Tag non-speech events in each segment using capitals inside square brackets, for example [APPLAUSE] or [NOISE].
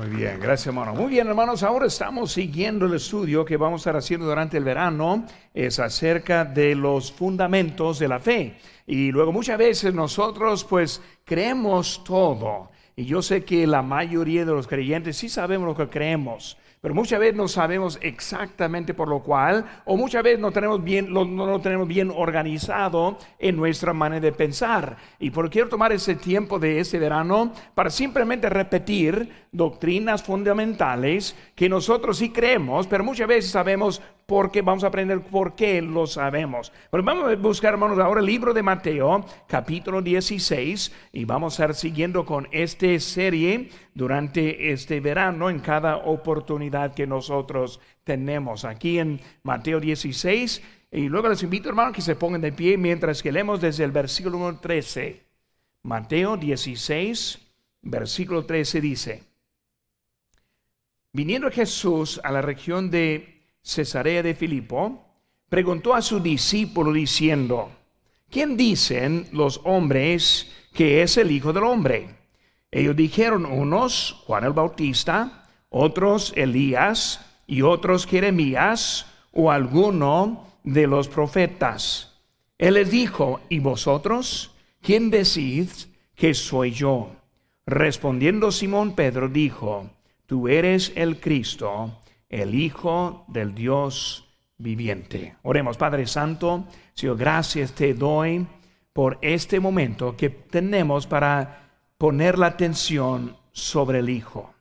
Muy bien, gracias hermano. Muy bien hermanos, ahora estamos siguiendo el estudio que vamos a estar haciendo durante el verano. Es acerca de los fundamentos de la fe. Y luego muchas veces nosotros pues creemos todo. Y yo sé que la mayoría de los creyentes sí sabemos lo que creemos. Pero muchas veces no sabemos exactamente por lo cual, o muchas veces no tenemos bien, no lo tenemos bien organizado en nuestra manera de pensar. Y por quiero tomar ese tiempo de ese verano para simplemente repetir doctrinas fundamentales que nosotros sí creemos, pero muchas veces sabemos por qué, vamos a aprender por qué lo sabemos. Pero vamos a buscar, hermanos, ahora el libro de Mateo, capítulo 16, y vamos a estar siguiendo con esta serie durante este verano en cada oportunidad que nosotros tenemos. Aquí en Mateo 16, y luego les invito, hermanos, que se pongan de pie mientras que leemos desde el versículo 13. Mateo 16, versículo 13 dice, Viniendo Jesús a la región de Cesarea de Filipo, preguntó a su discípulo diciendo, ¿quién dicen los hombres que es el Hijo del Hombre? Ellos dijeron unos, Juan el Bautista, otros Elías y otros Jeremías o alguno de los profetas. Él les dijo, ¿y vosotros? ¿Quién decís que soy yo? Respondiendo Simón Pedro dijo, tú eres el Cristo, el Hijo del Dios viviente. Oremos, Padre Santo, Señor, gracias te doy por este momento que tenemos para poner la atención sobre el Hijo.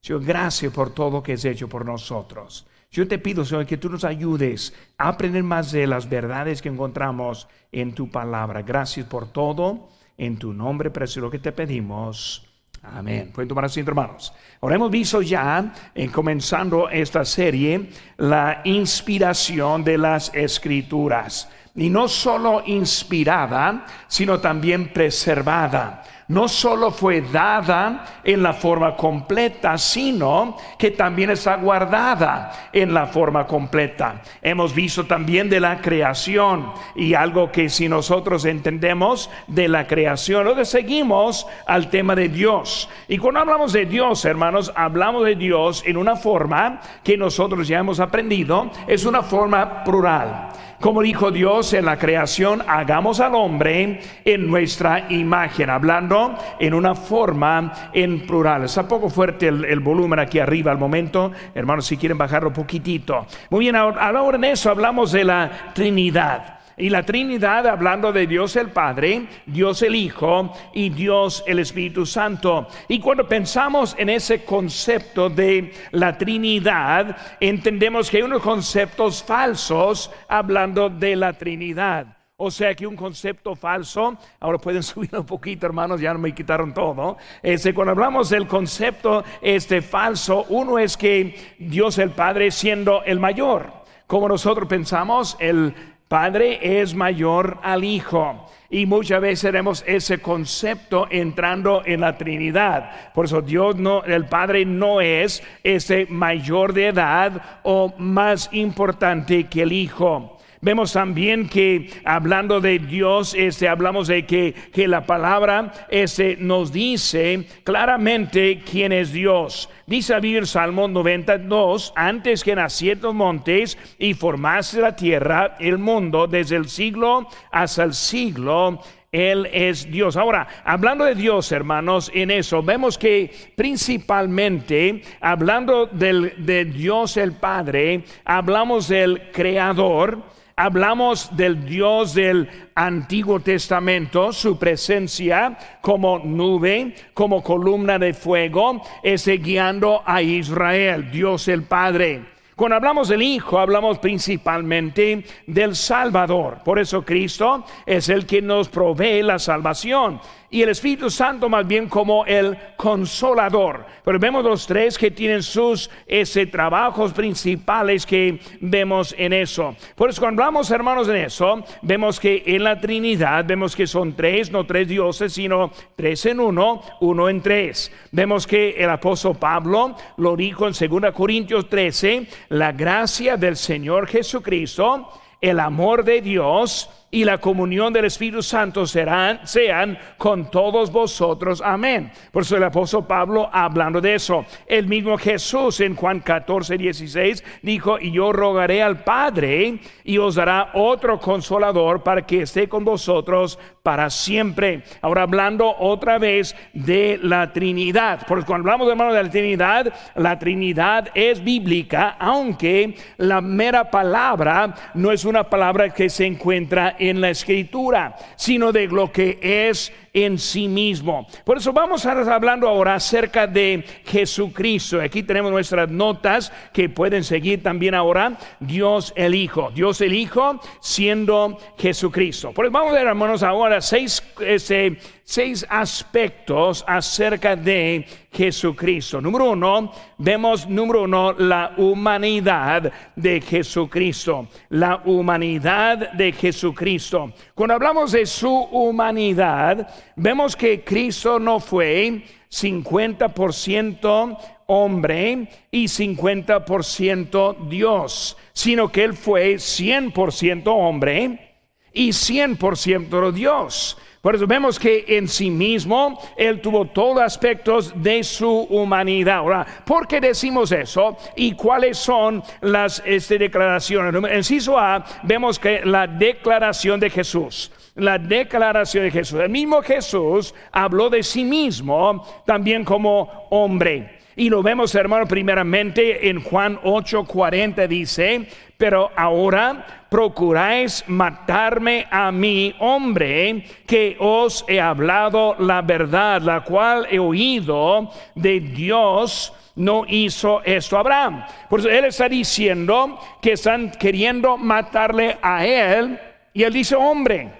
Señor, gracias por todo que has hecho por nosotros. Yo te pido, Señor, que tú nos ayudes a aprender más de las verdades que encontramos en tu palabra. Gracias por todo. En tu nombre, precioso, que te pedimos. Amén. Pueden tomar asiento, hermanos. Ahora hemos visto ya, eh, comenzando esta serie, la inspiración de las escrituras. Y no solo inspirada, sino también preservada no solo fue dada en la forma completa, sino que también está guardada en la forma completa. Hemos visto también de la creación y algo que si nosotros entendemos de la creación, luego seguimos al tema de Dios. Y cuando hablamos de Dios, hermanos, hablamos de Dios en una forma que nosotros ya hemos aprendido, es una forma plural. Como dijo Dios en la creación, hagamos al hombre en nuestra imagen, hablando en una forma en plural. Está poco fuerte el, volumen aquí arriba al momento. Hermanos, si quieren bajarlo poquitito. Muy bien, ahora en eso hablamos de la Trinidad. Y la Trinidad hablando de Dios el Padre, Dios el Hijo y Dios el Espíritu Santo. Y cuando pensamos en ese concepto de la Trinidad, entendemos que hay unos conceptos falsos hablando de la Trinidad. O sea que un concepto falso, ahora pueden [LAUGHS] subir un poquito hermanos, ya no me quitaron todo. Este, cuando hablamos del concepto este falso, uno es que Dios el Padre siendo el mayor. Como nosotros pensamos, el Padre es mayor al Hijo. Y muchas veces tenemos ese concepto entrando en la Trinidad. Por eso Dios no, el Padre no es ese mayor de edad o más importante que el Hijo. Vemos también que hablando de Dios, este, hablamos de que, que la palabra este, nos dice claramente quién es Dios. Dice el Salmo 92, antes que nacieran los montes y formase la tierra, el mundo, desde el siglo hasta el siglo, él es Dios. Ahora, hablando de Dios, hermanos, en eso vemos que principalmente, hablando del, de Dios el Padre, hablamos del Creador, hablamos del Dios del Antiguo Testamento, su presencia como nube, como columna de fuego, ese guiando a Israel, Dios el Padre. Cuando hablamos del Hijo, hablamos principalmente del Salvador. Por eso Cristo es el que nos provee la salvación y el Espíritu Santo más bien como el consolador. Pero vemos los tres que tienen sus ese, trabajos principales que vemos en eso. Por eso cuando hablamos hermanos en eso, vemos que en la Trinidad vemos que son tres, no tres dioses, sino tres en uno, uno en tres. Vemos que el apóstol Pablo lo dijo en 2 Corintios 13, la gracia del Señor Jesucristo, el amor de Dios, y la comunión del Espíritu Santo serán, sean con todos vosotros. Amén. Por eso el apóstol Pablo hablando de eso. El mismo Jesús en Juan 14, 16 dijo, y yo rogaré al Padre y os dará otro consolador para que esté con vosotros para siempre. Ahora hablando otra vez de la Trinidad. Porque cuando hablamos hermano de la Trinidad, la Trinidad es bíblica, aunque la mera palabra no es una palabra que se encuentra en la escritura, sino de lo que es en sí mismo. Por eso vamos a estar hablando ahora acerca de Jesucristo. Aquí tenemos nuestras notas que pueden seguir también ahora. Dios el Hijo. Dios el Hijo siendo Jesucristo. Pues vamos a ver, hermanos, ahora seis, este, seis aspectos acerca de Jesucristo. Número uno, vemos, número uno, la humanidad de Jesucristo. La humanidad de Jesucristo. Cuando hablamos de su humanidad, vemos que Cristo no fue 50% hombre y 50% Dios, sino que Él fue 100% hombre y 100% Dios. Por eso vemos que en sí mismo Él tuvo todos aspectos de su humanidad. Ahora, ¿por qué decimos eso? ¿Y cuáles son las este, declaraciones? En inciso A, vemos que la declaración de Jesús. La declaración de Jesús. El mismo Jesús habló de sí mismo también como hombre. Y lo vemos, hermano, primeramente en Juan 8:40 dice, pero ahora procuráis matarme a mí, hombre, que os he hablado la verdad, la cual he oído de Dios no hizo esto Abraham. Por eso él está diciendo que están queriendo matarle a él y él dice hombre.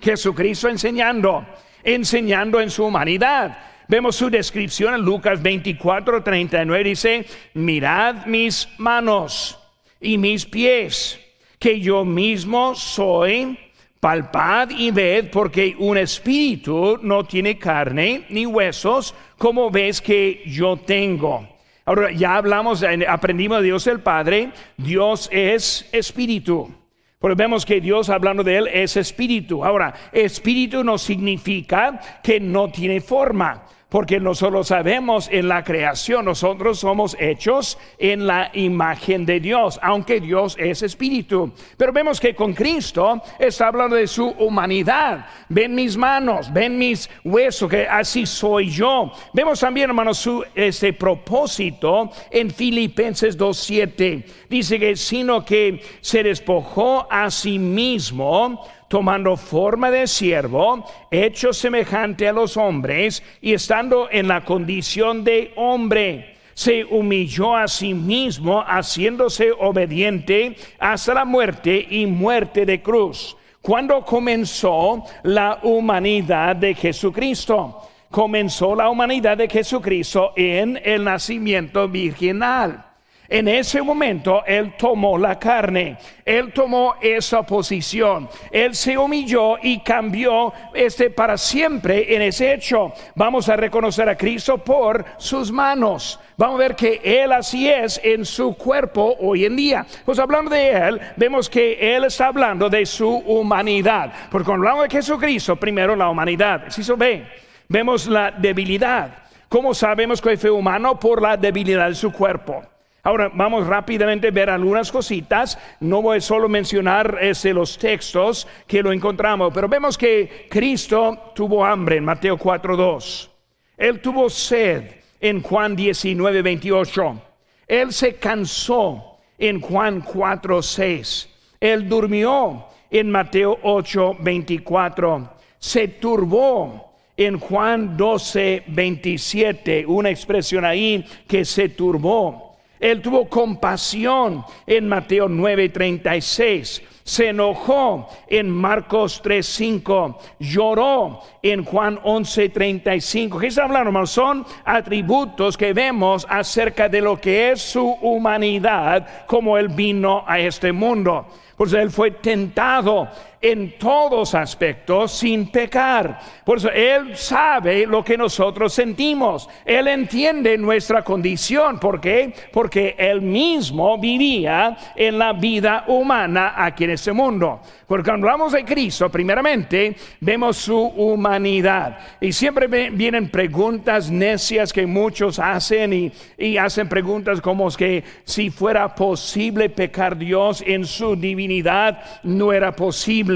Jesucristo enseñando, enseñando en su humanidad. Vemos su descripción en Lucas 24, 39. Dice, mirad mis manos y mis pies, que yo mismo soy. Palpad y ved, porque un espíritu no tiene carne ni huesos, como ves que yo tengo. Ahora ya hablamos, aprendimos de Dios el Padre. Dios es espíritu. Pero vemos que Dios, hablando de Él, es espíritu. Ahora, espíritu no significa que no tiene forma porque nosotros sabemos en la creación, nosotros somos hechos en la imagen de Dios, aunque Dios es espíritu. Pero vemos que con Cristo está hablando de su humanidad. Ven mis manos, ven mis huesos, que así soy yo. Vemos también, hermanos, su este propósito en Filipenses 2.7. Dice que sino que se despojó a sí mismo tomando forma de siervo, hecho semejante a los hombres, y estando en la condición de hombre, se humilló a sí mismo, haciéndose obediente hasta la muerte y muerte de cruz. Cuando comenzó la humanidad de Jesucristo? Comenzó la humanidad de Jesucristo en el nacimiento virginal. En ese momento Él tomó la carne, Él tomó esa posición, Él se humilló y cambió este para siempre en ese hecho. Vamos a reconocer a Cristo por sus manos. Vamos a ver que Él así es en su cuerpo hoy en día. Pues hablando de Él, vemos que Él está hablando de su humanidad. Porque cuando hablamos de Jesucristo, primero la humanidad. Si se ve, vemos la debilidad. ¿Cómo sabemos que fue humano? Por la debilidad de su cuerpo. Ahora vamos rápidamente a ver algunas cositas. No voy solo a mencionar ese, los textos que lo encontramos, pero vemos que Cristo tuvo hambre en Mateo 4.2. Él tuvo sed en Juan 19.28. Él se cansó en Juan 4.6. Él durmió en Mateo 8.24. Se turbó en Juan 12.27. Una expresión ahí que se turbó. Él tuvo compasión en Mateo 9:36. Se enojó en Marcos 3:5. Lloró en Juan 11:35. ¿Qué está hablando, hermano? Son atributos que vemos acerca de lo que es su humanidad, como Él vino a este mundo. Pues Él fue tentado en todos aspectos sin pecar. Por eso Él sabe lo que nosotros sentimos. Él entiende nuestra condición. ¿Por qué? Porque Él mismo vivía en la vida humana aquí en este mundo. Porque cuando hablamos de Cristo, primeramente vemos su humanidad. Y siempre vienen preguntas necias que muchos hacen y, y hacen preguntas como que si fuera posible pecar Dios en su divinidad, no era posible.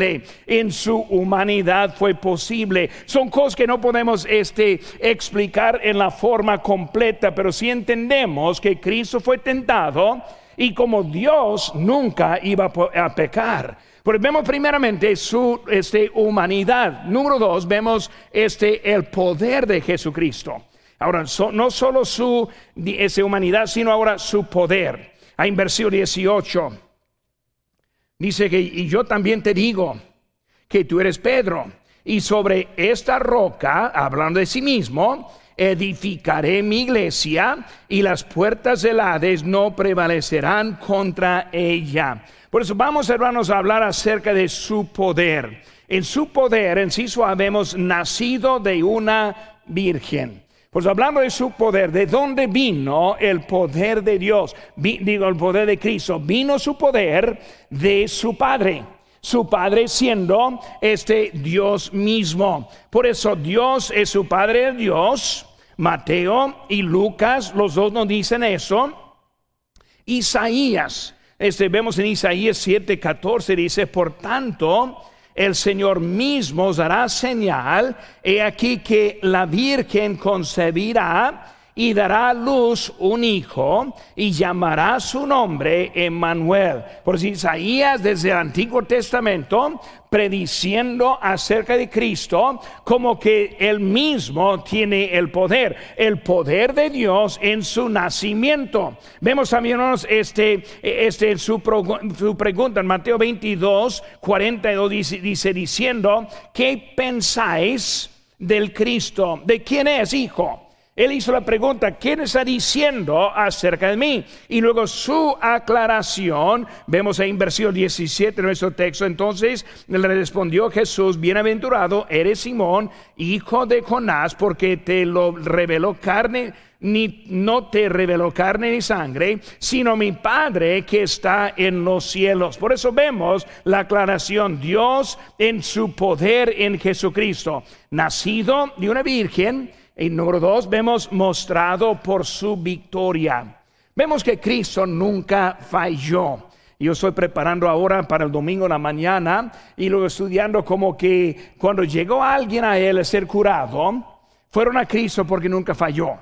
En su humanidad fue posible. Son cosas que no podemos este, explicar en la forma completa, pero si entendemos que Cristo fue tentado y como Dios nunca iba a pecar. Pues vemos primeramente su este, humanidad. Número dos, vemos este, el poder de Jesucristo. Ahora, no solo su humanidad, sino ahora su poder. Hay en versículo 18. Dice que, y yo también te digo que tú eres Pedro, y sobre esta roca, hablando de sí mismo, edificaré mi iglesia y las puertas del Hades no prevalecerán contra ella. Por eso vamos, hermanos, a hablar acerca de su poder. En su poder, en sí habemos nacido de una virgen. Pues hablando de su poder, ¿de dónde vino el poder de Dios? digo, el poder de Cristo. Vino su poder de su Padre su Padre siendo este Dios mismo. Por eso Dios es su Padre Dios. Mateo y Lucas, los dos nos dicen eso. Isaías, este, vemos en Isaías 7:14, dice, por tanto, el Señor mismo os dará señal, he aquí que la Virgen concebirá y dará a luz un hijo y llamará su nombre Emmanuel. Por si Isaías desde el Antiguo Testamento prediciendo acerca de Cristo como que él mismo tiene el poder, el poder de Dios en su nacimiento. Vemos también este, este su, su pregunta en Mateo 22, 42 dice, dice diciendo, ¿qué pensáis del Cristo? ¿De quién es hijo? Él hizo la pregunta, ¿quién está diciendo acerca de mí? Y luego su aclaración, vemos en versículo 17 de nuestro texto, entonces le respondió Jesús, bienaventurado eres Simón, hijo de Jonás, porque te lo reveló carne, ni no te reveló carne ni sangre, sino mi Padre que está en los cielos. Por eso vemos la aclaración, Dios en su poder en Jesucristo, nacido de una virgen, y número dos, vemos mostrado por su victoria. Vemos que Cristo nunca falló. Yo estoy preparando ahora para el domingo en la mañana y luego estudiando como que cuando llegó alguien a él a ser curado, fueron a Cristo porque nunca falló.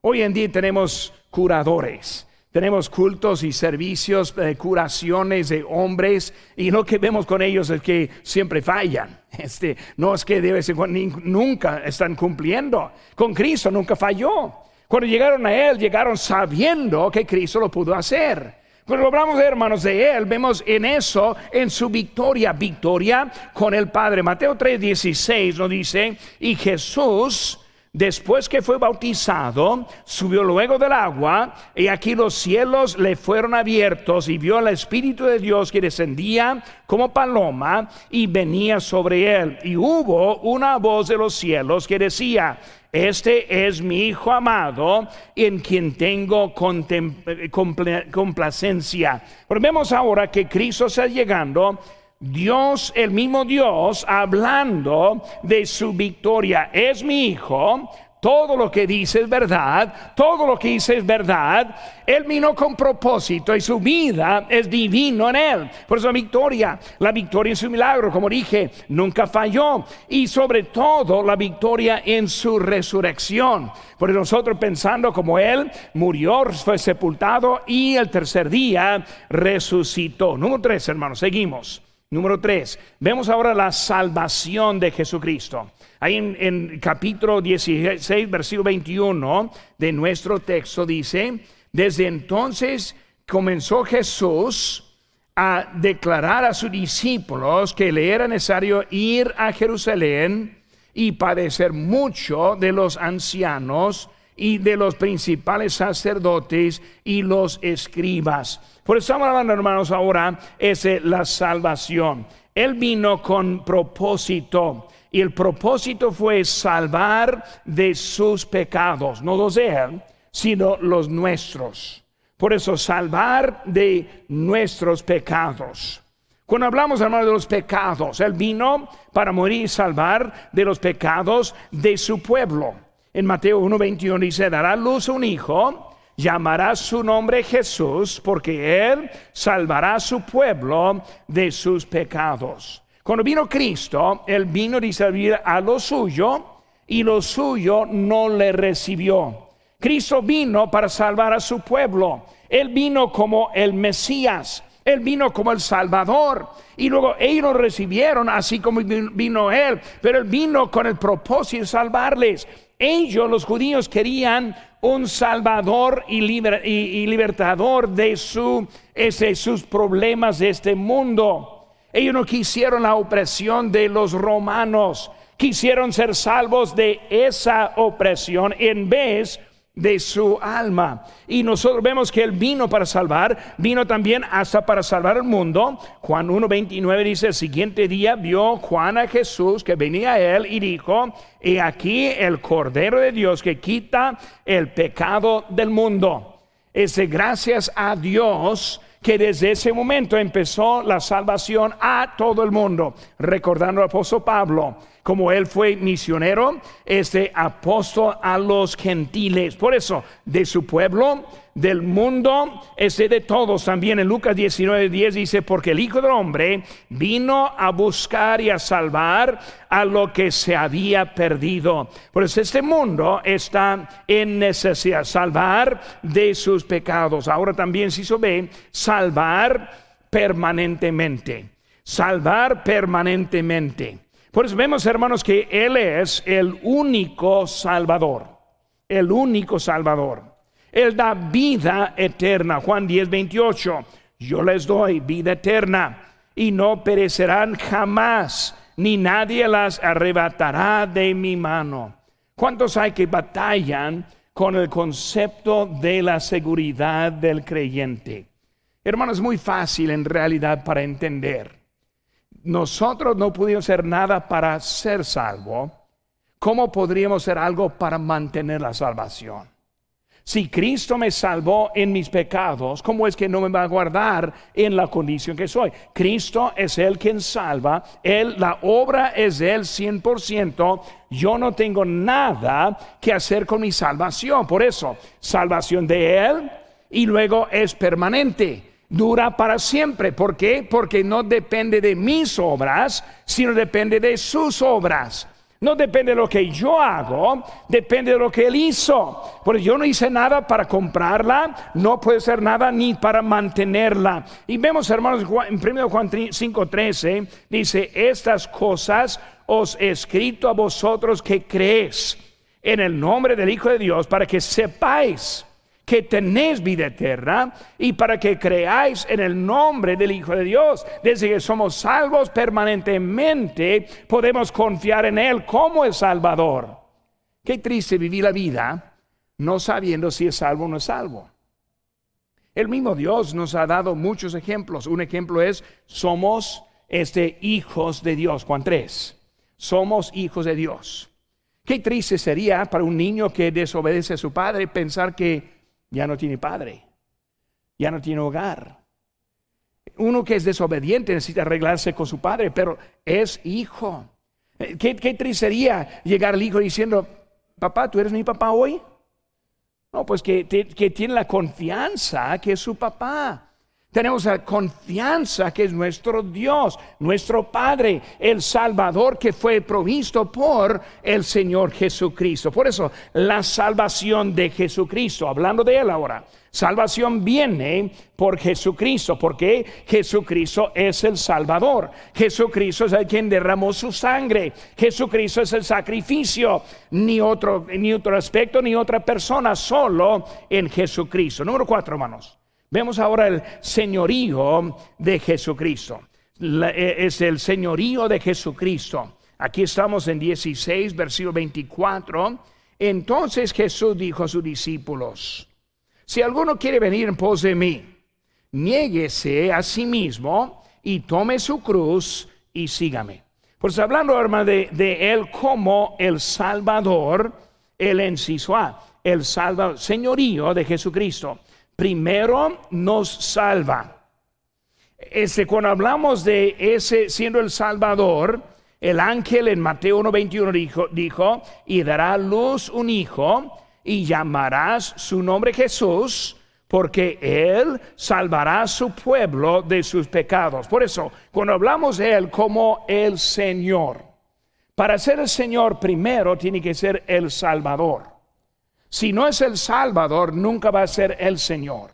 Hoy en día tenemos curadores. Tenemos cultos y servicios, de curaciones de hombres y lo que vemos con ellos es que siempre fallan. [LAUGHS] Este, no es que debe ser, nunca están cumpliendo. Con Cristo nunca falló. Cuando llegaron a Él, llegaron sabiendo que Cristo lo pudo hacer. Cuando hablamos de hermanos de Él, vemos en eso, en su victoria, victoria con el Padre. Mateo 3:16 nos dice, y Jesús Después que fue bautizado, subió luego del agua, y aquí los cielos le fueron abiertos, y vio al Espíritu de Dios que descendía como paloma y venía sobre él. Y hubo una voz de los cielos que decía, este es mi Hijo amado, en quien tengo complacencia. Pero vemos ahora que Cristo está llegando Dios, el mismo Dios, hablando de su victoria. Es mi hijo, todo lo que dice es verdad, todo lo que dice es verdad. Él vino con propósito y su vida es divino en él. Por eso la victoria, la victoria en su milagro, como dije, nunca falló. Y sobre todo la victoria en su resurrección. Por nosotros pensando como él murió, fue sepultado y el tercer día resucitó. Número tres, hermanos, seguimos. Número tres, vemos ahora la salvación de Jesucristo. Ahí en, capítulo 16, versículo 21 de nuestro texto dice, desde entonces comenzó Jesús a declarar a sus discípulos que le era necesario ir a Jerusalén y padecer mucho de los ancianos y de los principales sacerdotes y los escribas. Por eso estamos hablando, hermanos, ahora es la salvación. Él vino con propósito. Y el propósito fue salvar de sus pecados, no los de él, sino los nuestros. Por eso, salvar de nuestros pecados. Cuando hablamos, hermano, de los pecados, Él vino para morir y salvar de los pecados de su pueblo. En Mateo 1.21 dice, dará luz un hijo, llamará su nombre Jesús, porque Él salvará a su pueblo de sus pecados. Cuando vino Cristo, Él vino a servir a lo suyo y lo suyo no le recibió. Cristo vino para salvar a su pueblo. Él vino como el Mesías. Él vino como el Salvador. Y luego ellos lo recibieron así como vino Él. Pero Él vino con el propósito de salvarles. Ellos, los judíos, querían un Salvador y, libertador de sus problemas de este mundo. Ellos no quisieron la opresión de los romanos. Quisieron ser salvos de esa opresión en vez de de su alma. Y nosotros vemos que Él vino para salvar, vino también hasta para salvar el mundo. Juan 1.29 dice, el siguiente día vio Juan a Jesús que venía a Él y dijo, y aquí el Cordero de Dios que quita el pecado del mundo. Es gracias a Dios que desde ese momento empezó la salvación a todo el mundo. Recordando al apóstol Pablo, como él fue misionero, este apóstol a los gentiles. Por eso, de su pueblo, del mundo, este de todos. También en Lucas 19, 10 dice, porque el Hijo del Hombre vino a buscar y a salvar a lo que se había perdido. Por eso este mundo está en necesidad, salvar de sus pecados. Ahora también, se ve, salvar permanentemente. Salvar permanentemente. Por eso vemos, hermanos, que Él es el único Salvador. El único Salvador. Él da vida eterna. Juan 10, 28. Yo les doy vida eterna y no perecerán jamás, ni nadie las arrebatará de mi mano. ¿Cuántos hay que batallan con el concepto de la seguridad del creyente? Hermanos, muy fácil en realidad para entender nosotros no pudimos hacer nada para ser salvo, ¿cómo podríamos hacer algo para mantener la salvación? Si Cristo me salvó en mis pecados, ¿cómo es que no me va a guardar en la condición que soy? Cristo es el quien salva, él, la obra es él 100%, yo no tengo nada que hacer con mi salvación. Por eso, salvación de él y luego es permanente dura para siempre. ¿Por qué? Porque no depende de mis obras, sino depende de sus obras. No depende de lo que yo hago, depende de lo que Él hizo. Porque yo no hice nada para comprarla, no puede ser nada ni para mantenerla. Y vemos, hermanos, en 1 Juan 5:13 dice, estas cosas os he escrito a vosotros que creéis en el nombre del Hijo de Dios para que sepáis que tenéis vida eterna y para que creáis en el nombre del Hijo de Dios. Desde que somos salvos permanentemente, podemos confiar en Él como el Salvador. Qué triste vivir la vida no sabiendo si es salvo o no es salvo. El mismo Dios nos ha dado muchos ejemplos. Un ejemplo es, somos este, hijos de Dios. Juan 3. Somos hijos de Dios. Qué triste sería para un niño que desobedece a su padre pensar que ya no tiene padre, ya no tiene hogar. Uno que es desobediente necesita arreglarse con su padre, pero es hijo. Eh, ¿Qué, triste sería llegar al hijo diciendo, papá, ¿tú eres mi papá hoy? No, pues que, que tiene la confianza que es su papá. Tenemos la confianza que es nuestro Dios, nuestro Padre, el Salvador que fue provisto por el Señor Jesucristo. Por eso, la salvación de Jesucristo, hablando de Él ahora, salvación viene por Jesucristo, porque Jesucristo es el Salvador. Jesucristo es el quien derramó su sangre. Jesucristo es el sacrificio. Ni otro, ni otro aspecto, ni otra persona, solo en Jesucristo. Número cuatro, hermanos. Vemos ahora el señorío de Jesucristo. E, es el señorío de Jesucristo. Aquí estamos en 16, versículo 24. Entonces Jesús dijo a sus discípulos, si alguno quiere venir en pos de mí, niéguese a sí mismo y tome su cruz y sígame. Pues hablando, hermano, de, de, él como el Salvador, el enciso el Salvador, señorío de Jesucristo primero nos salva. Este, cuando hablamos de ese siendo el Salvador, el ángel en Mateo 1.21 dijo, dijo, y dará luz un hijo y llamarás su nombre Jesús, porque Él salvará a su pueblo de sus pecados. Por eso, cuando hablamos de Él como el Señor, para ser el Señor primero tiene que ser el Salvador. Si no es el Salvador, nunca va a ser el Señor.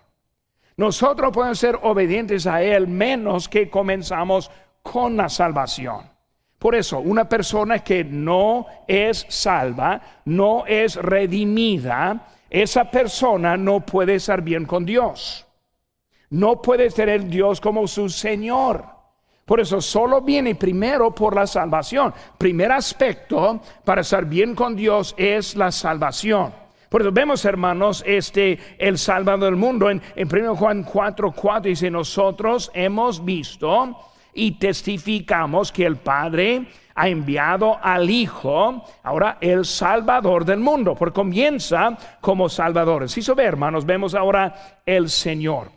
Nosotros podemos ser obedientes a Él menos que comenzamos con la salvación. Por eso, una persona que no es salva, no es redimida, esa persona no puede estar bien con Dios. No puede tener Dios como su Señor. Por eso solo viene primero por la salvación. Primer aspecto para estar bien con Dios es la salvación. Por eso vemos, hermanos, este, el Salvador del mundo. En, en 1 Juan 4, 4 dice, nosotros hemos visto y testificamos que el Padre ha enviado al Hijo, ahora el Salvador del mundo, porque comienza como Salvador. Si ve, hermanos, vemos ahora el Señor.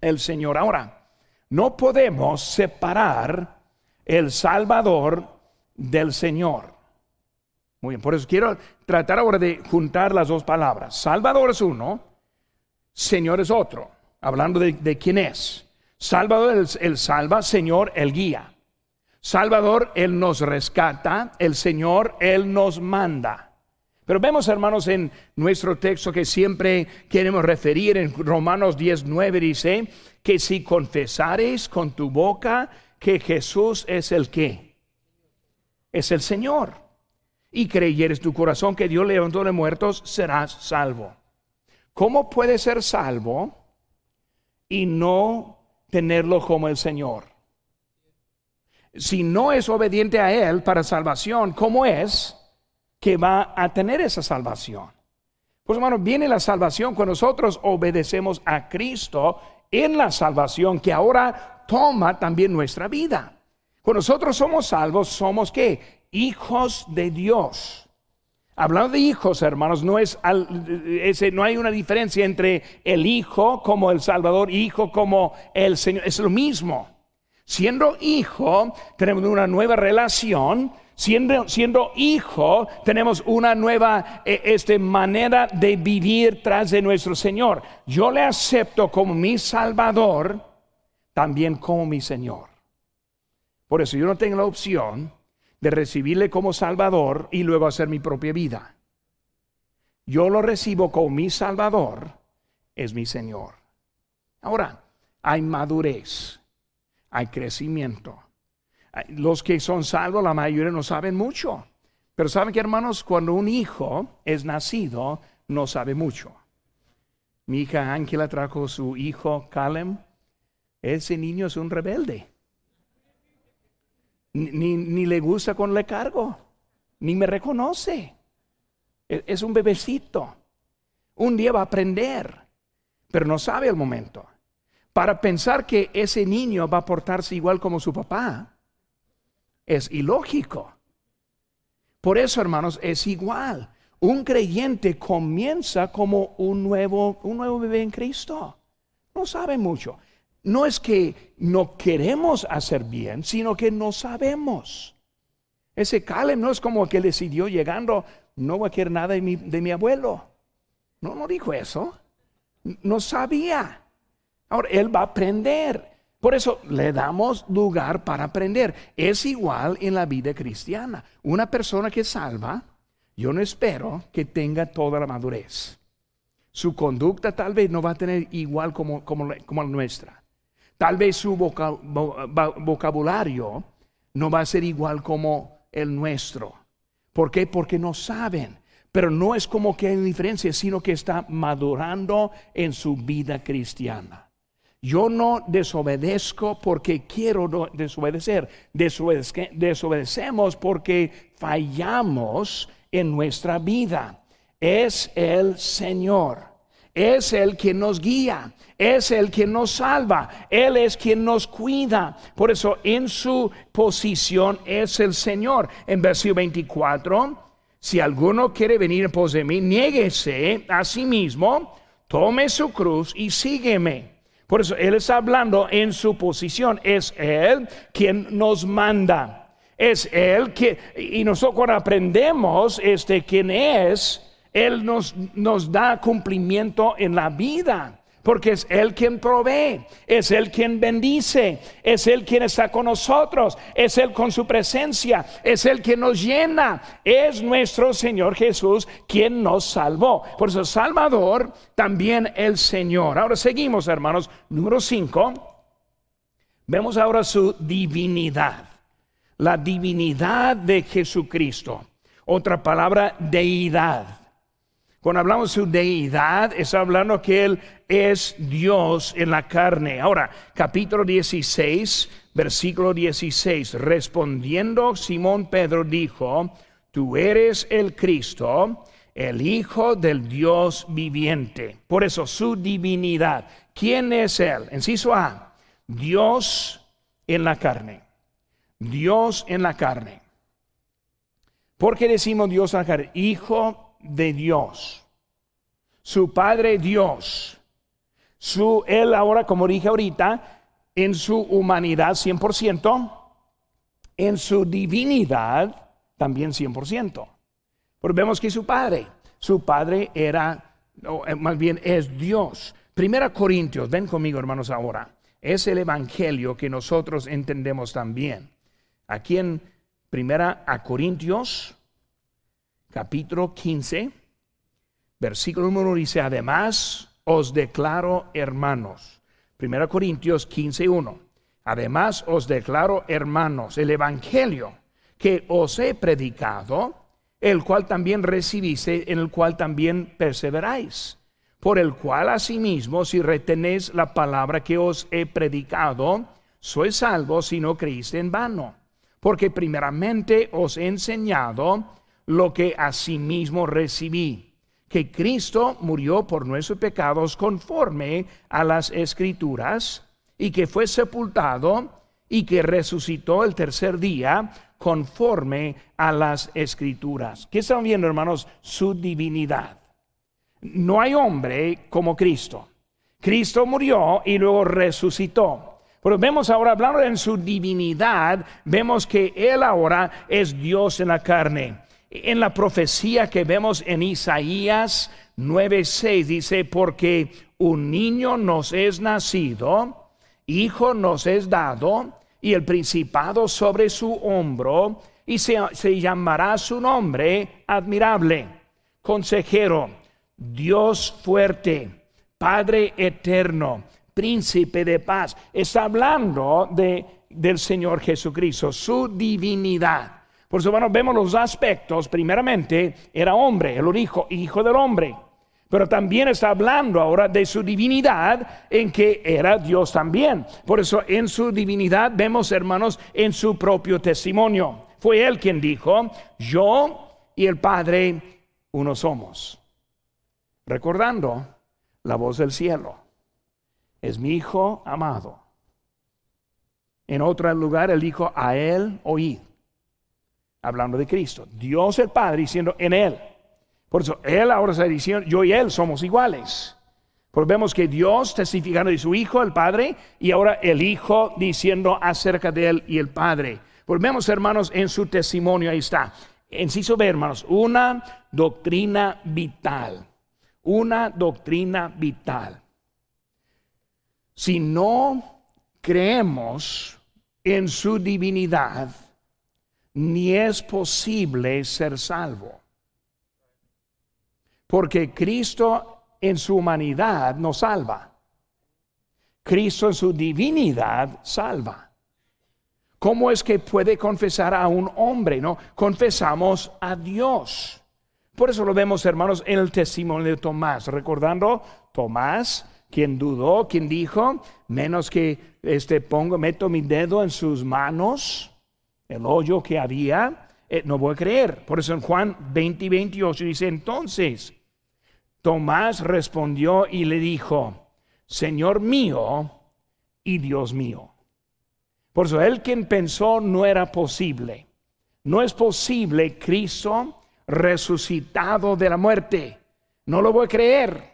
El Señor. Ahora, no podemos separar el Salvador del Señor. Muy bien, por eso quiero tratar ahora de juntar las dos palabras. Salvador es uno, Señor es otro, hablando de, quién es. Salvador, el, salva, Señor, el guía. Salvador, Él nos rescata, el Señor, Él nos manda. Pero vemos, hermanos, en nuestro texto que siempre queremos referir, en Romanos 19 dice, que si confesares con tu boca que Jesús es el que, es el Señor, y creyeres tu corazón que Dios levantó de muertos, serás salvo. ¿Cómo puede ser salvo y no tenerlo como el Señor. Si no es obediente a Él para salvación, ¿cómo es que va a tener esa salvación? Pues hermano, viene la salvación cuando nosotros obedecemos a Cristo en la salvación que ahora toma también nuestra vida. Cuando nosotros somos salvos, somos qué? Hijos de Dios. Hablando de hijos, hermanos, no, es ese, no hay una diferencia entre el hijo como el Salvador, hijo como el Señor, es lo mismo. Siendo hijo, tenemos una nueva relación. Siendo, siendo hijo, tenemos una nueva eh, este, manera de vivir tras de nuestro Señor. Yo le acepto como mi Salvador, también como mi Señor. Por eso yo no tengo la opción de recibirle como Salvador y luego hacer mi propia vida. Yo lo recibo como mi Salvador, es mi Señor. Ahora, hay madurez, hay crecimiento. Los que son salvos, la mayoría no saben mucho. Pero saben que, hermanos, cuando un hijo es nacido, no sabe mucho. Mi hija Ángela trajo su hijo Calem. Ese niño es un rebelde ni, le gusta con le cargo, ni me reconoce. E, es un bebecito. Un día va a aprender, pero no sabe el momento. Para pensar que ese niño va a portarse igual como su papá es ilógico. Por eso, hermanos, es igual. Un creyente comienza como un nuevo, un nuevo bebé en Cristo. No sabe mucho no es que no queremos hacer bien, sino que no sabemos. Ese Caleb no es como que decidió llegando, no voy a querer nada de mi, de mi abuelo. No, no dijo eso. No sabía. Ahora, él va a aprender. Por eso le damos lugar para aprender. Es igual en la vida cristiana. Una persona que salva, yo no espero que tenga toda la madurez. Su conducta tal vez no va a tener igual como, como, como la nuestra. Tal vez su vocabulario no va a ser igual como el nuestro. ¿Por qué? Porque no saben. Pero no es como que hay diferencia, sino que está madurando en su vida cristiana. Yo no desobedezco porque quiero desobedecer. desobedecemos porque fallamos en nuestra vida. Es el Señor. Es el que nos guía, es el que nos salva, Él es quien nos cuida. Por eso en su posición es el Señor. En versículo 24, si alguno quiere venir en pos de mí, niéguese a sí mismo, tome su cruz y sígueme. Por eso Él está hablando en su posición. Es Él quien nos manda. Es Él que, y nosotros cuando aprendemos este, quién es, Él nos, nos da cumplimiento en la vida porque es Él quien provee, es Él quien bendice, es Él quien está con nosotros, es Él con su presencia, es Él quien nos llena, es nuestro Señor Jesús quien nos salvó. Por eso Salvador, también el Señor. Ahora seguimos, hermanos, número 5. Vemos ahora su divinidad, la divinidad de Jesucristo. Otra palabra, deidad. Cuando hablamos de su deidad, está hablando que Él es Dios en la carne. Ahora, capítulo 16, versículo 16. Respondiendo Simón Pedro dijo, tú eres el Cristo, el Hijo del Dios viviente. Por eso su divinidad. ¿Quién es Él? Enciso A, Dios en la carne. Dios en la carne. ¿Por qué decimos Dios en la carne? Hijo de Dios, su Padre Dios, su, Él ahora, como dije ahorita, en su humanidad 100%, en su divinidad también 100%. Porque vemos que su Padre, su Padre era, eh, más bien es Dios. Primera Corintios, ven conmigo hermanos ahora, es el Evangelio que nosotros entendemos también. Aquí en Primera a Corintios capítulo 15, versículo número dice, además os declaro hermanos. 1 Corintios 15, 1. Además os declaro hermanos el Evangelio que os he predicado, el cual también recibiste, en el cual también perseveráis, por el cual asimismo si retenéis la palabra que os he predicado, sois salvos si no creíste en vano, porque primeramente os he enseñado lo que asimismo recibí, que Cristo murió por nuestros pecados conforme a las escrituras, y que fue sepultado y que resucitó el tercer día conforme a las escrituras. ¿Qué están viendo, hermanos? Su divinidad. No hay hombre como Cristo. Cristo murió y luego resucitó. Pero vemos ahora, hablando en su divinidad, vemos que Él ahora es Dios en la carne en la profecía que vemos en Isaías 9:6 dice, porque un niño nos es nacido, hijo nos es dado, y el principado sobre su hombro, y se, llamará su nombre admirable, consejero, Dios fuerte, Padre eterno, príncipe de paz. Está hablando de, del Señor Jesucristo, su divinidad. Por eso, bueno, vemos los aspectos. Primeramente, era hombre, el hijo, hijo del hombre. Pero también está hablando ahora de su divinidad en que era Dios también. Por eso en su divinidad vemos, hermanos, en su propio testimonio. Fue él quien dijo, yo y el Padre uno somos. Recordando la voz del cielo. Es mi hijo amado. En otro lugar él dijo, a él oíd hablando de Cristo. Dios el Padre diciendo en Él. Por eso Él ahora está diciendo, yo y Él somos iguales. Porque vemos que Dios testificando de su Hijo, el Padre, y ahora el Hijo diciendo acerca de Él y el Padre. Volvemos, hermanos, en su testimonio, ahí está. Enciso B, hermanos, una doctrina vital. Una doctrina vital. Si no creemos en su divinidad, ni es posible ser salvo. Porque Cristo en su humanidad nos salva. Cristo en su divinidad salva. ¿Cómo es que puede confesar a un hombre? No, confesamos a Dios. Por eso lo vemos, hermanos, en el testimonio de Tomás, recordando Tomás, quien dudó, quien dijo, menos que este pongo, meto mi dedo en sus manos el hoyo que había, eh, no voy a creer. Por eso en Juan 20 y 28 dice, entonces Tomás respondió y le dijo, Señor mío y Dios mío. Por eso él quien pensó no era posible. No es posible Cristo resucitado de la muerte. No lo voy a creer.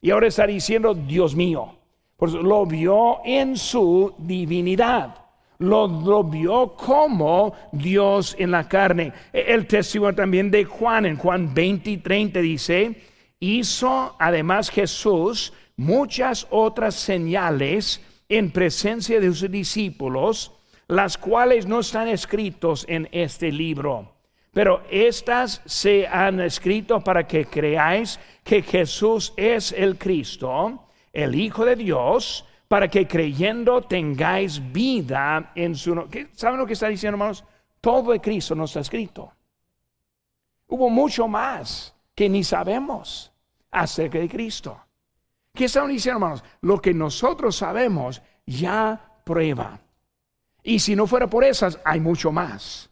Y ahora está diciendo, Dios mío. Por lo vio en su divinidad. Lo, vio como Dios en la carne. El testimonio también de Juan, en Juan 20 y 30 dice, hizo además Jesús muchas otras señales en presencia de sus discípulos, las cuales no están escritos en este libro. Pero estas se han escrito para que creáis que Jesús es el Cristo, el Hijo de Dios, para que creyendo tengáis vida en su nombre. ¿Saben lo que está diciendo, hermanos? Todo de Cristo no está escrito. Hubo mucho más que ni sabemos acerca de Cristo. ¿Qué están diciendo, hermanos? Lo que nosotros sabemos ya prueba. Y si no fuera por esas, hay mucho más.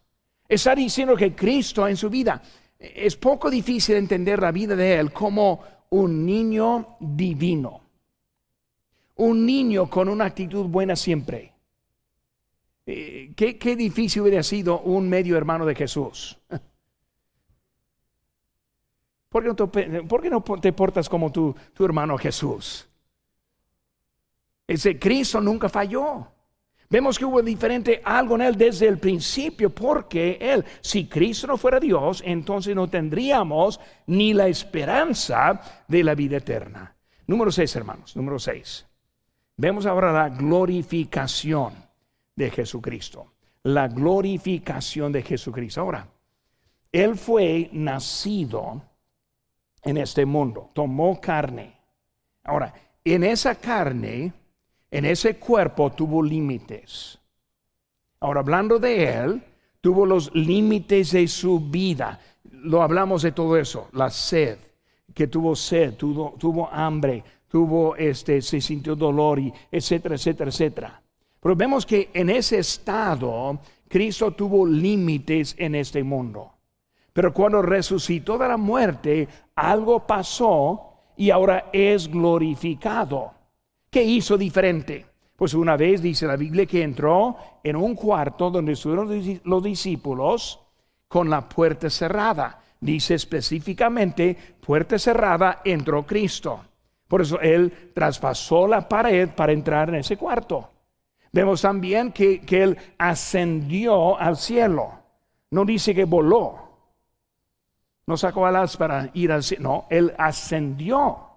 Está diciendo que Cristo en su vida es poco difícil entender la vida de Él como un niño divino. Un niño con una actitud buena siempre. Eh, ¿Qué, qué difícil hubiera sido un medio hermano de Jesús? [LAUGHS] ¿Por qué no te, portas como tu, tu hermano Jesús? Ese Cristo nunca falló. Vemos que hubo diferente algo en él desde el principio, porque él, si Cristo no fuera Dios, entonces no tendríamos ni la esperanza de la vida eterna. Número seis, hermanos, número seis. Vemos ahora la glorificación de Jesucristo. La glorificación de Jesucristo. Ahora, él fue nacido en este mundo, tomó carne. Ahora, en esa carne, en ese cuerpo tuvo límites. Ahora, hablando de él, tuvo los límites de su vida. Lo hablamos de todo eso, la sed, que tuvo sed, tuvo, tuvo hambre, tuvo este, se sintió dolor, y etcétera, etcétera, etcétera. Pero vemos que en ese estado, Cristo tuvo límites en este mundo. Pero cuando resucitó de la muerte, algo pasó y ahora es glorificado. ¿Qué hizo diferente? Pues una vez dice la Biblia que entró en un cuarto donde estuvieron los discípulos con la puerta cerrada. Dice específicamente, puerta cerrada, entró Cristo. Por eso Él traspasó la pared para entrar en ese cuarto. Vemos también que, que Él ascendió al cielo. No dice que voló, no sacó alas para ir al cielo, no, él ascendió.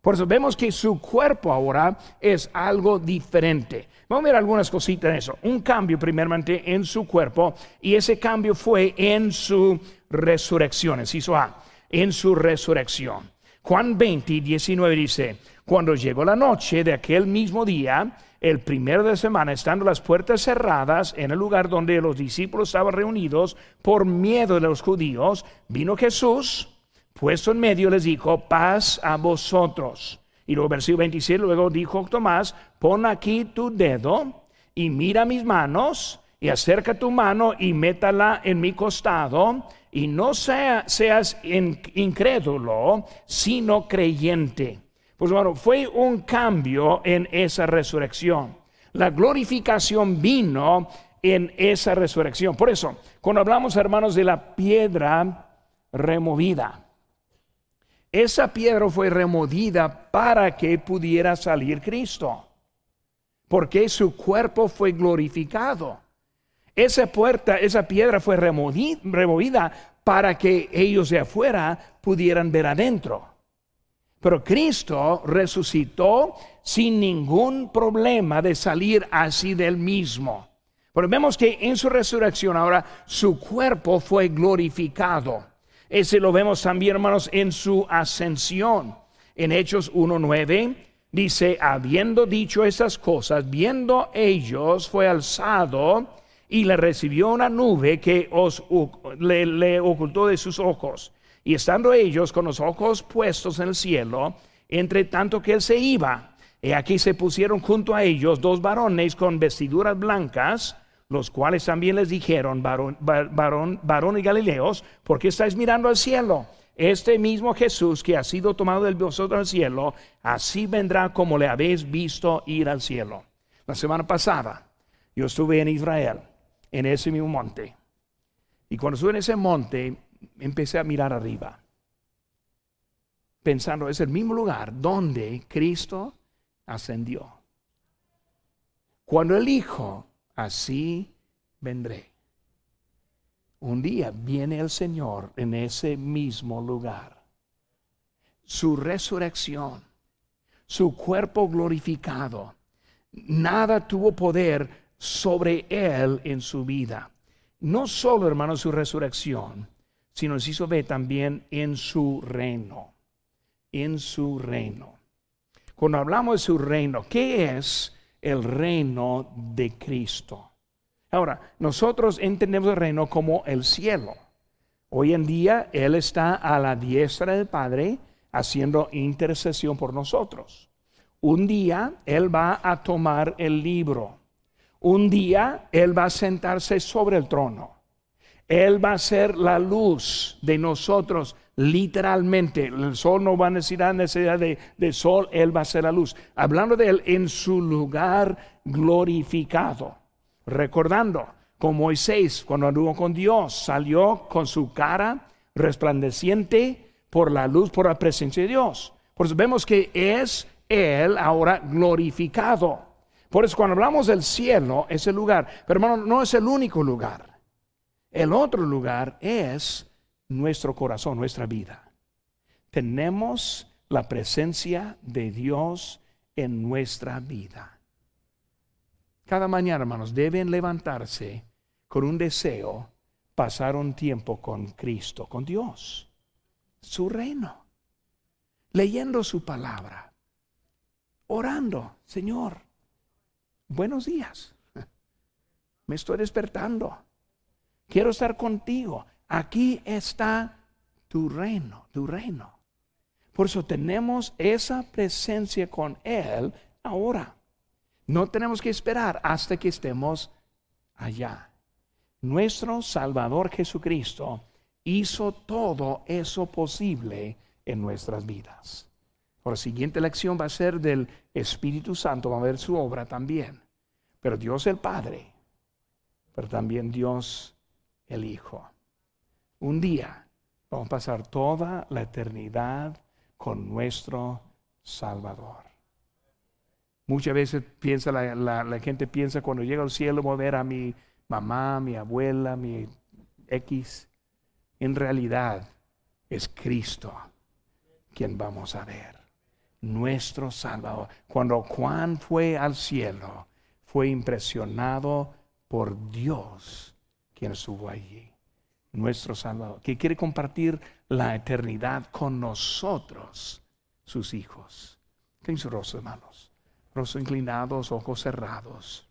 Por eso vemos que su cuerpo ahora es algo diferente. Vamos a ver algunas cositas en eso. Un cambio primeramente en su cuerpo y ese cambio fue en su resurrección. Hizo A, en su resurrección. Juan 20, 19 dice, cuando llegó la noche de aquel mismo día, el primero de semana, estando las puertas cerradas en el lugar donde los discípulos estaban reunidos por miedo de los judíos, vino Jesús, puesto en medio, les dijo, paz a vosotros. Y luego versículo 26, luego dijo Tomás, pon aquí tu dedo y mira mis manos y acerca tu mano y métala en mi costado y no seas incrédulo, sino creyente. Pues bueno, fue un cambio en esa resurrección. La glorificación vino en esa resurrección. Por eso, cuando hablamos, hermanos, de la piedra removida, esa piedra fue removida para que pudiera salir Cristo, porque su cuerpo fue glorificado. Esa puerta, esa piedra fue removida para que ellos de afuera pudieran ver adentro. Pero Cristo resucitó sin ningún problema de salir así del mismo. Pero vemos que en su resurrección ahora su cuerpo fue glorificado. Ese lo vemos también, hermanos, en su ascensión. En Hechos 1.9 dice, habiendo dicho estas cosas, viendo ellos, fue alzado y le recibió una nube que os, le, ocultó de sus ojos. Y estando ellos con los ojos puestos en el cielo, entre tanto que él se iba, y aquí se pusieron junto a ellos dos varones con vestiduras blancas, los cuales también les dijeron, varón, varón, varón y Galileos, ¿por qué estáis mirando al cielo? Este mismo Jesús que ha sido tomado del vosotros al cielo, así vendrá como le habéis visto ir al cielo. La semana pasada yo estuve en Israel, en ese mismo monte. Y cuando estuve en ese monte, empecé a mirar arriba, pensando, es el mismo lugar donde Cristo ascendió. Cuando el Hijo, así vendré. Un día viene el Señor en ese mismo lugar. Su resurrección, su cuerpo glorificado, nada tuvo poder sobre él en su vida. No solo, hermano, su resurrección, sino se hizo ver también en su reino. En su reino. Cuando hablamos de su reino, ¿qué es el reino de Cristo? Ahora, nosotros entendemos el reino como el cielo. Hoy en día Él está a la diestra del Padre haciendo intercesión por nosotros. Un día Él va a tomar el libro. Un día Él va a sentarse sobre el trono. Él va a ser la luz de nosotros, literalmente. El sol no va a necesitar necesidad de, sol, Él va a ser la luz. Hablando de Él en su lugar glorificado. Recordando, con Moisés, cuando anduvo con Dios, salió con su cara resplandeciente por la luz, por la presencia de Dios. Por eso vemos que es Él ahora glorificado. Por eso cuando hablamos del cielo, es el lugar. Pero hermano, no es el único lugar. El otro lugar es nuestro corazón, nuestra vida. Tenemos la presencia de Dios en nuestra vida. Cada mañana, hermanos, deben levantarse con un deseo, pasar un tiempo con Cristo, con Dios, su reino, leyendo su palabra, orando, Señor, buenos días, me estoy despertando, quiero estar contigo, aquí está tu reino, tu reino. Por eso tenemos esa presencia con Él ahora. No tenemos que esperar hasta que estemos allá. Nuestro Salvador Jesucristo hizo todo eso posible en nuestras vidas. La siguiente lección va a ser del Espíritu Santo, va a ver su obra también. Pero Dios el Padre, pero también Dios el Hijo. Un día vamos a pasar toda la eternidad con nuestro Salvador. Muchas veces piensa la, gente piensa cuando llega al cielo voy a ver a mi mamá, mi abuela, mi X. En realidad es Cristo quien vamos a ver. Nuestro Salvador. Cuando Juan fue al cielo, fue impresionado por Dios quien estuvo allí. Nuestro Salvador, que quiere compartir la eternidad con nosotros, sus hijos. ¿Qué su rostro, hermanos? rostros inclinados, ojos cerrados.